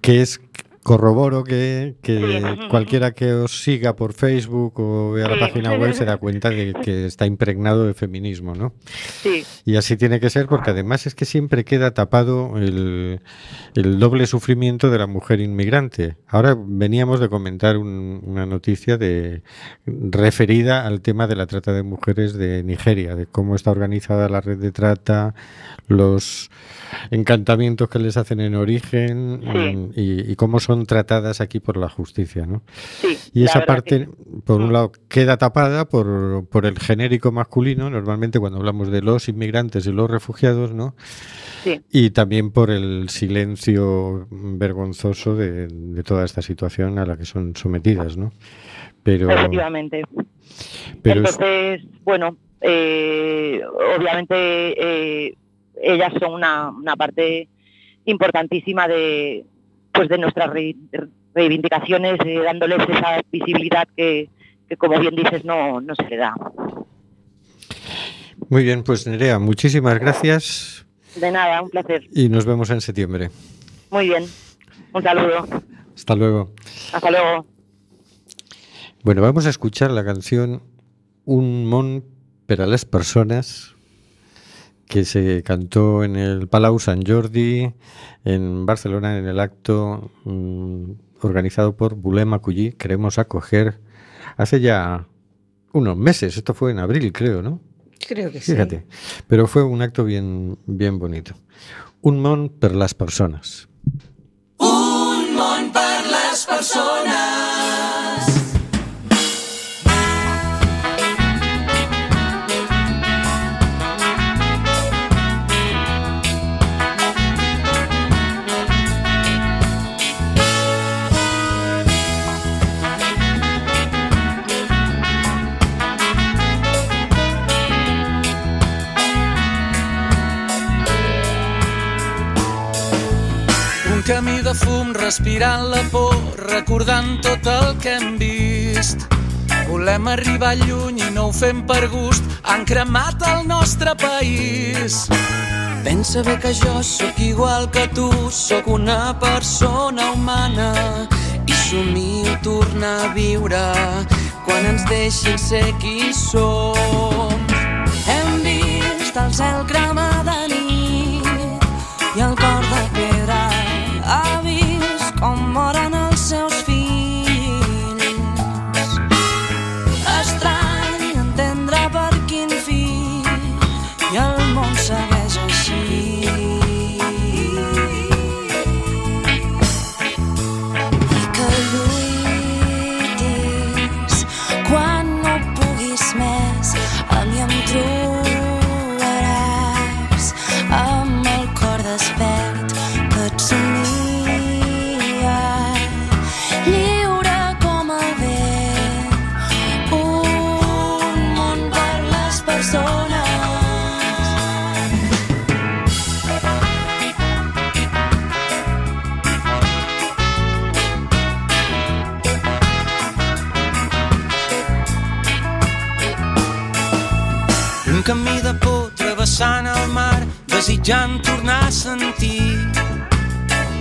Que es corroboro que, que cualquiera que os siga por Facebook o vea la página web se da cuenta de que está impregnado de feminismo, ¿no? Sí, Y así tiene que ser porque además es que siempre queda tapado el, el doble sufrimiento de la mujer inmigrante. Ahora veníamos de comentar un- una noticia de referida al tema de la trata de mujeres de Nigeria, de cómo está organizada la red de trata, los encantamientos que les hacen en origen y, y cómo son tratadas aquí por la justicia, ¿no? sí. Y esa parte, por un lado, queda tapada por, por el genérico masculino, normalmente cuando hablamos de los inmigrantes y los refugiados, ¿no? Sí. Y también por el silencio vergonzoso de, de toda esta situación a la que son sometidas, ¿no? Pero, Efectivamente. pero es- Entonces, bueno, eh, obviamente eh, ellas son una, una parte importantísima de pues de nuestras re- reivindicaciones, eh, dándoles esa visibilidad que, que, como bien dices, no, no se le da. muy bien, pues Nerea, muchísimas gracias De nada, un placer. y nos vemos en septiembre. Muy bien. Un saludo. Hasta luego. Hasta luego. Bueno, vamos a escuchar la canción Un Mon per a les personas que se cantó en el Palau Sant Jordi en Barcelona en el acto mm, organizado por Bulem Acollir, queremos acoger hace ya unos meses, esto fue en abril creo, ¿no? Creo que sí. Fíjate, pero fue un acto bien, bien bonito. Un mon per las personas. Un camí de fum respirant la por, recordant tot el que hem vist. Volem arribar lluny i no ho fem per gust, han cremat el nostre país. Pensa bé que jo sóc igual que tu, sóc una persona humana i somio tornar a viure quan ens deixin ser qui som. Hem vist el cel cremar de nit i el cor de desitjant tornar a sentir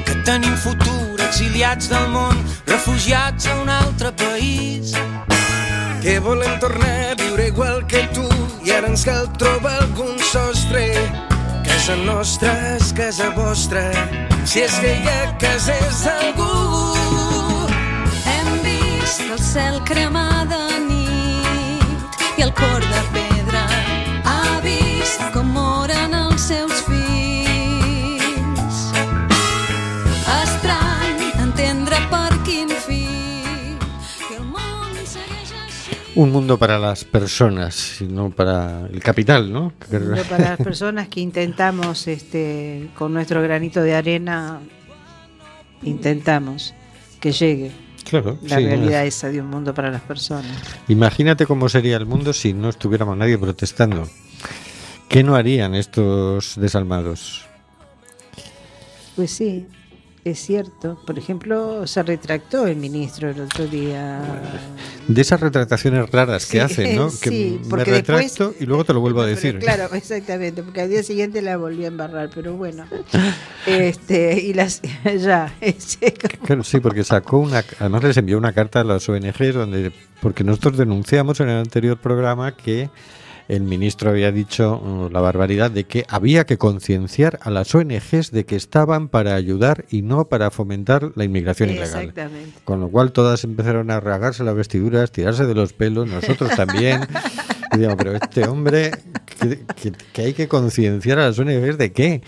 que tenim futur exiliats del món, refugiats a un altre país. Que volem tornar a viure igual que tu i ara ens cal trobar algun sostre. Casa nostra és casa vostra, si és que hi ha cases d'algú. Hem vist el cel cremar de nit i el cor de pedra ha vist com Un mundo para las personas, no para el capital, ¿no? Para las personas que intentamos, este, con nuestro granito de arena, intentamos que llegue. Claro, la realidad es. esa de un mundo para las personas. Imagínate cómo sería el mundo si no estuviéramos nadie protestando. ¿Qué no harían estos desalmados? Pues sí, es cierto. Por ejemplo, se retractó el ministro el otro día. De esas retractaciones raras que Sí, hacen, ¿no? Que sí, me porque después- retracto y luego te lo vuelvo a decir. Claro, exactamente, porque al día siguiente la volvió a embarrar, pero bueno. este, y las ya, Claro, sí, porque sacó una. Además, les envió una carta a las ONGs donde. Porque nosotros denunciamos en el anterior programa que el ministro había dicho uh, la barbaridad de que había que concienciar a las ONGs de que estaban para ayudar y no para fomentar la inmigración ilegal. Con lo cual todas empezaron a rasgarse las vestiduras, tirarse de los pelos, nosotros también. Y digo, pero este hombre, que, que- que hay que concienciar a las ONGs de qué.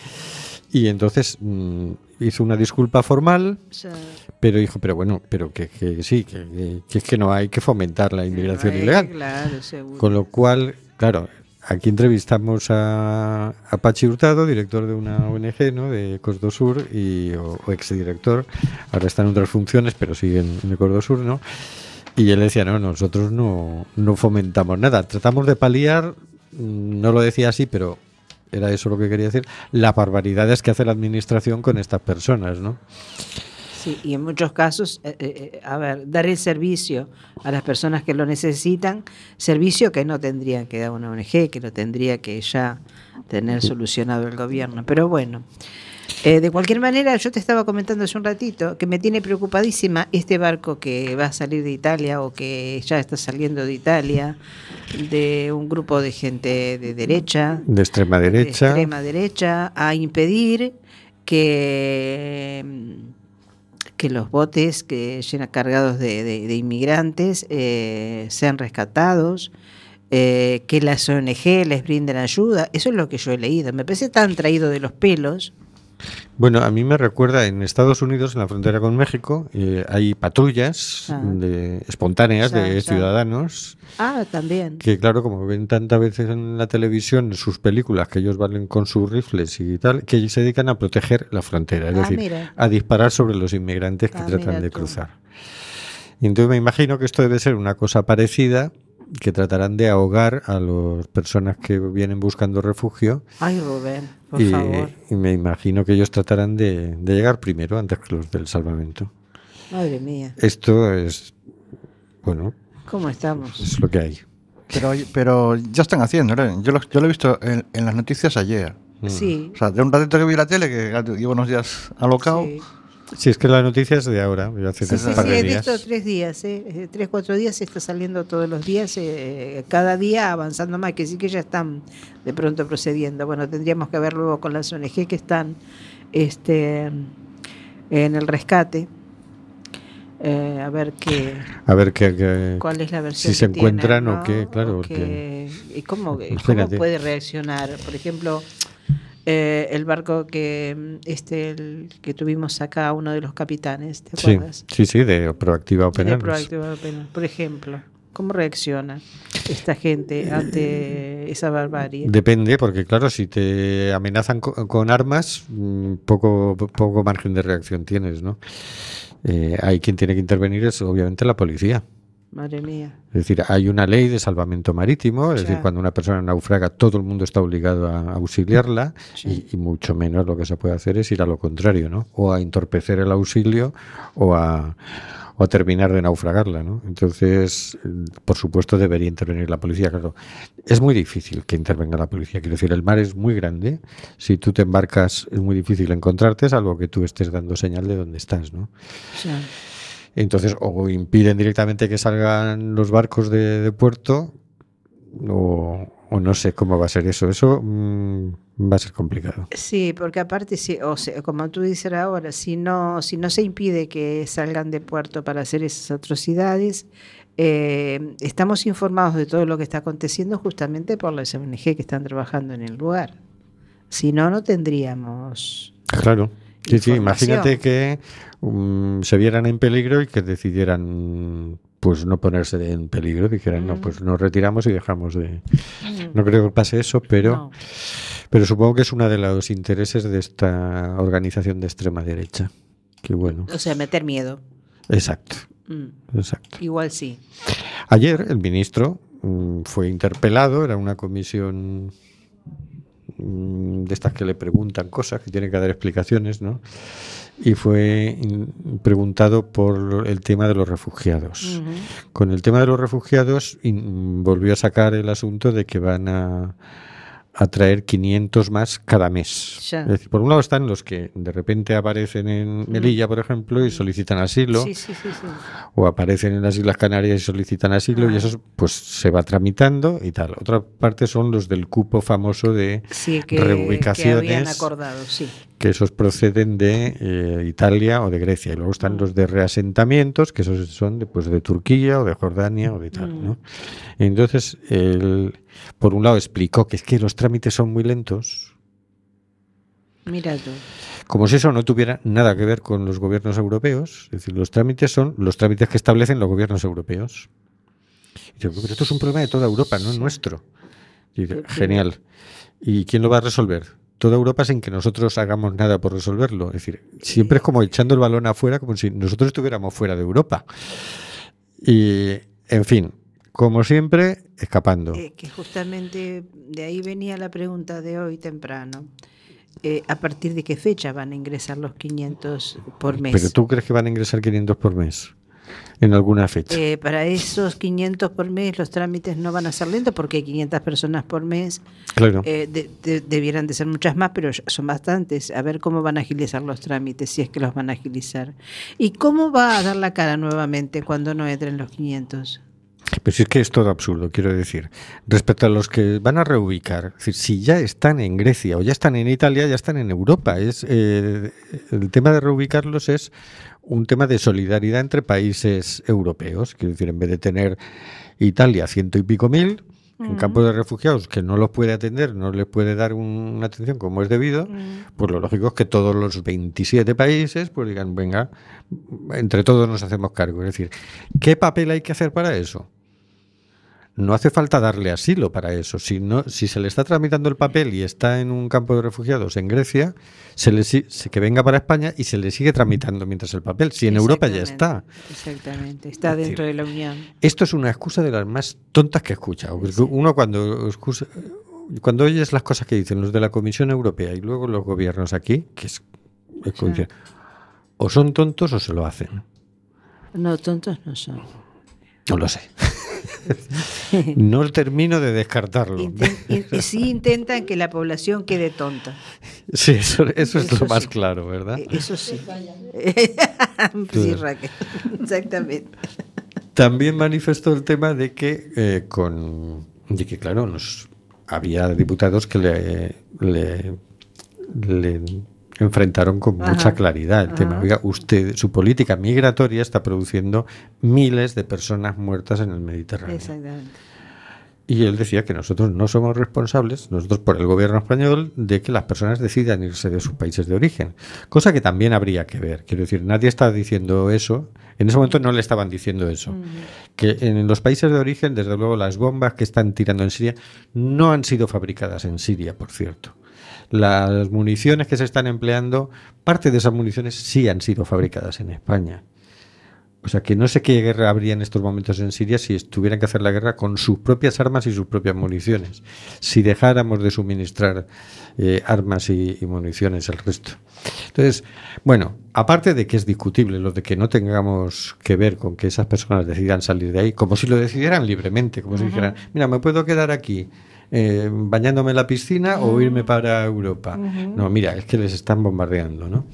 Y entonces mm, hizo una disculpa formal, Ya. pero dijo, pero bueno, pero que, que sí, que, que- es que no hay que fomentar la inmigración Ay, ilegal. Claro, seguro. Con lo cual, claro, aquí entrevistamos a, Pachi Hurtado, director de una ONG, ¿no? de Ecosdosur, y, o, o exdirector, ahora está en otras funciones, pero sigue en, Ecosdosur, ¿no? Y él decía, no, nosotros no, no fomentamos nada, tratamos de paliar, mm, no lo decía así, pero era eso lo que quería decir, las barbaridades que hace la administración con estas personas, ¿no? Sí, y en muchos casos, eh, eh, a ver, dar el servicio a las personas que lo necesitan, servicio que no tendría que dar una ONG, que lo tendría que ya tener solucionado el gobierno. Pero bueno, eh, de cualquier manera, yo te estaba comentando hace un ratito que me tiene preocupadísima este barco que va a salir de Italia o que ya está saliendo de Italia, de un grupo de gente de derecha, De extrema de derecha. extrema derecha a impedir que, que los botes que llenan cargados de, de- inmigrantes eh, sean rescatados, eh, que las ONG les brinden ayuda. Eso es lo que yo he leído. Me parece tan traído de los pelos. Bueno, a mí me recuerda en Estados Unidos, en la frontera con México, eh, hay patrullas Ah. de, espontáneas de ciudadanos Ah, también. que, claro, como ven tantas veces en la televisión, en sus películas, que ellos valen con sus rifles y tal, que ellos se dedican a proteger la frontera, es Ah, decir, mira. a disparar sobre los inmigrantes que Ah, tratan de tú. cruzar. Y entonces me imagino que esto debe ser una cosa parecida, que tratarán de ahogar a las personas que vienen buscando refugio. Ay, Rubén, por y, favor. y me imagino que ellos tratarán de, de llegar primero antes que los del salvamento. Madre mía. Esto es, bueno, ¿Cómo estamos? es lo que hay. Pero, pero ya están haciendo, ¿no? Yo lo, yo lo he visto en, en las noticias ayer. Sí. O sea, de un ratito que vi la tele, que llevo unos días alocado. Sí. Sí, es que la noticia es de ahora, hace Sí, sí, sí, he días. visto tres días, ¿eh? Eh, tres, cuatro días está saliendo todos los días, eh, cada día avanzando más, que sí que ya están de pronto procediendo. Bueno, tendríamos que ver luego con las ONG que están este, en el rescate, eh, a ver qué, A ver qué, qué- cuál es la versión. si se tienen, encuentran ¿no? o qué, claro. O porque- que- y cómo, cómo puede reaccionar. Por ejemplo, eh, el barco que mm, este el que tuvimos acá, uno de los capitanes, ¿te sí, acuerdas? sí, sí, de Proactiva De Open Arms. Proactive Open, Por ejemplo, ¿cómo reacciona esta gente ante esa barbarie? Depende, porque claro, si te amenazan co- con, armas, mm, poco, poco margen de reacción tienes, ¿no? Eh, hay quien tiene que intervenir, es obviamente la policía. Madre mía. Es decir, hay una ley de salvamento marítimo, es decir, cuando una persona naufraga, todo el mundo está obligado a auxiliarla y, y mucho menos lo que se puede hacer es ir a lo contrario, ¿no? O a entorpecer el auxilio o a, o a terminar de naufragarla, ¿no? Entonces, por supuesto, debería intervenir la policía, claro. Es muy difícil que intervenga la policía, quiero decir, el mar es muy grande, si tú te embarcas es muy difícil encontrarte, salvo que tú estés dando señal de dónde estás, ¿no? Entonces, o impiden directamente que salgan los barcos de, de puerto, o, o no sé cómo va a ser eso. Eso mm, va a ser complicado. Sí, porque aparte, si, o sea, como tú dices ahora, si no, si no se impide que salgan de puerto para hacer esas atrocidades, eh, estamos informados de todo lo que está aconteciendo justamente por las ONG que están trabajando en el lugar. Si no, no tendríamos Claro. Sí, sí, información. imagínate que um, se vieran en peligro y que decidieran pues no ponerse en peligro, dijeran, no, pues nos retiramos y dejamos de... No creo que pase eso, pero, pero supongo que es uno de los intereses de esta organización de extrema derecha. Que bueno, O sea, meter miedo. exacto, Mm, exacto. Igual sí. Ayer el ministro mm, fue interpelado, era una comisión mm, de estas que le preguntan cosas, que tiene que dar explicaciones, ¿no? Y fue preguntado por el tema de los refugiados. Con el tema de los refugiados volvió a sacar el asunto de que van a, a traer 500 más cada mes. Ya. Es decir, por un lado están los que de repente aparecen en Melilla, por ejemplo, y solicitan asilo Sí, sí, o aparecen en las Islas Canarias y solicitan asilo y eso pues se va tramitando y tal. Otra parte son los del cupo famoso de que, reubicaciones acordado, que esos proceden de eh, Italia o de Grecia y luego están Mm. los de reasentamientos que esos son de, pues de Turquía o de Jordania o de tal, Mm. ¿no? Entonces, él, por un lado explicó que es que los trámites son muy lentos, Mira tú. como si eso no tuviera nada que ver con los gobiernos europeos. Es decir, los trámites son los trámites que establecen los gobiernos europeos. Y digo, pero esto es un problema de toda Europa, no es nuestro. Y genial. ¿Y quién lo va a resolver? Toda Europa sin que nosotros hagamos nada por resolverlo. Es decir, siempre es como echando el balón afuera, como si nosotros estuviéramos fuera de Europa. Y, en fin, como siempre, escapando. Eh, que justamente de ahí venía la pregunta de hoy temprano. Eh, ¿A partir de qué fecha van a ingresar los 500 por mes? Pero tú crees que van a ingresar 500 por mes en alguna fecha. Eh, para esos 500 por mes los trámites no van a ser lentos porque 500 personas por mes Claro. eh, de- de- debieran de ser muchas más, pero son bastantes. A ver cómo van a agilizar los trámites, si es que los van a agilizar. ¿Y cómo va a dar la cara nuevamente cuando no entren los 500? Pero si es que es todo absurdo, quiero decir. Respecto a los que van a reubicar, es decir, si ya están en Grecia o ya están en Italia, ya están en Europa. Es, eh, el tema de reubicarlos es un tema de solidaridad entre países europeos. Quiero decir, en vez de tener Italia ciento y pico mil en campos de refugiados que no los puede atender, no les puede dar un- una atención como es debido, pues lo lógico es que todos los 27 países pues digan, venga, entre todos nos hacemos cargo. Es decir, ¿qué papel hay que hacer para eso? No hace falta darle asilo para eso. Si, no, si se le está tramitando el papel y está en un campo de refugiados en Grecia, se le, se- que venga para España y se le sigue tramitando mientras el papel. Si en Europa ya está. Exactamente, está dentro de la Unión. Esto es una excusa de las más tontas que he escuchado. Porque Uno cuando excusa- cuando oyes las cosas que dicen los de la Comisión Europea y luego los gobiernos aquí, que es, o son tontos o se lo hacen. No, tontos no son. No lo sé. no termino de descartarlo. Y, y sí intentan que la población quede tonta. Sí, eso, eso es Eso lo más claro, ¿verdad? Eh, Eso sí. sí, Raquel. Exactamente. También manifestó el tema de que eh, con de que claro nos había diputados que le, le, le enfrentaron con Ajá, mucha claridad el tema. Oiga, usted su política migratoria está produciendo miles de personas muertas en el Mediterráneo. Exactamente. Y él decía que nosotros no somos responsables, nosotros por el gobierno español, de que las personas decidan irse de sus países de origen. Cosa que también habría que ver. Quiero decir, nadie está diciendo eso. En ese momento no le estaban diciendo eso. Que en los países de origen, desde luego, las bombas que están tirando en Siria no han sido fabricadas en Siria, por cierto. Las municiones que se están empleando, parte de esas municiones sí han sido fabricadas en España. O sea, que no sé qué guerra habría en estos momentos en Siria si tuvieran que hacer la guerra con sus propias armas y sus propias municiones. Si dejáramos de suministrar eh, armas y, y municiones al resto. Entonces, bueno, aparte de que es discutible lo de que no tengamos que ver con que esas personas decidan salir de ahí, como si lo decidieran libremente, como si Ujú. dijeran, mira, me puedo quedar aquí eh, bañándome en la piscina o irme para Europa. No, mira, es que les están bombardeando, ¿no?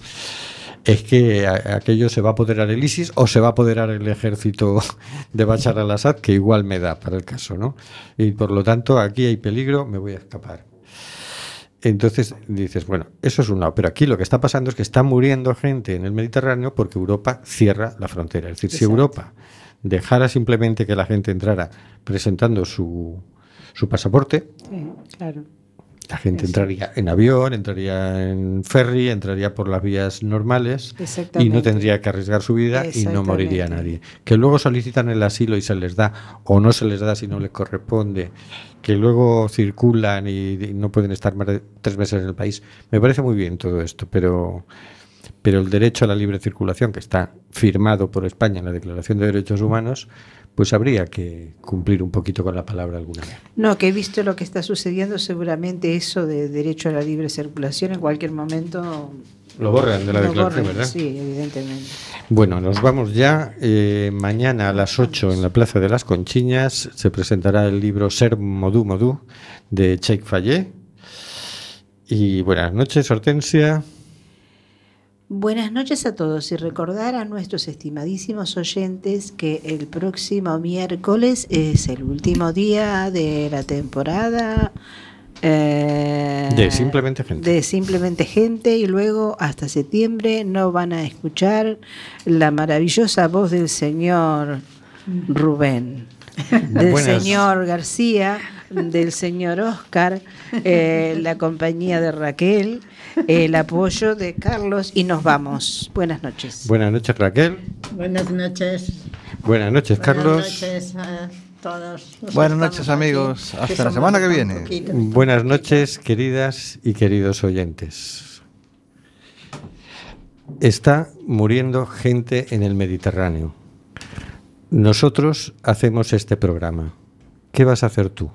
es que aquello se va a apoderar el ISIS o se va a apoderar el ejército de Bashar al-Assad, que igual me da para el caso, ¿no? Y por lo tanto, aquí hay peligro, me voy a escapar. Entonces dices, bueno, eso es un lado, pero aquí lo que está pasando es que está muriendo gente en el Mediterráneo porque Europa cierra la frontera. Es decir, si. Europa dejara simplemente que la gente entrara presentando su, su pasaporte, Sí, claro. La gente entraría en avión, entraría en ferry, entraría por las vías normales y no tendría que arriesgar su vida y no moriría nadie. Que luego solicitan el asilo y se les da o no se les da si no les corresponde. Que luego circulan y, y no pueden estar más de tres meses en el país. Me parece muy bien todo esto, pero, pero el derecho a la libre circulación, que está firmado por España en la Declaración de Derechos Humanos, pues habría que cumplir un poquito con la palabra alguna vez. No, que he visto lo que está sucediendo, seguramente eso de derecho a la libre circulación en cualquier momento Lo borran de la declaración, ¿verdad? Sí, evidentemente. Bueno, nos vamos ya. Eh, mañana a las 8 en la Plaza de las Conchiñas se presentará el libro Ser Modú Modú de Cheikh Fallé. Y buenas noches, Hortensia. Buenas noches a todos y recordar a nuestros estimadísimos oyentes que el próximo miércoles es el último día de la temporada eh, De Simplemente Gente. de Simplemente Gente y luego hasta septiembre no van a escuchar la maravillosa voz del señor Rubén, del Buenas. señor García, del señor Oscar, eh, la compañía de Raquel, el apoyo de Carlos y nos vamos. Buenas noches. Buenas noches, Raquel. Buenas noches. Buenas noches, Carlos. Buenas noches a todos. Buenas noches, aquí, amigos. Hasta la semana que viene. Buenas noches, queridas y queridos oyentes. Está muriendo gente en el Mediterráneo. Nosotros hacemos este programa. ¿Qué vas a hacer tú?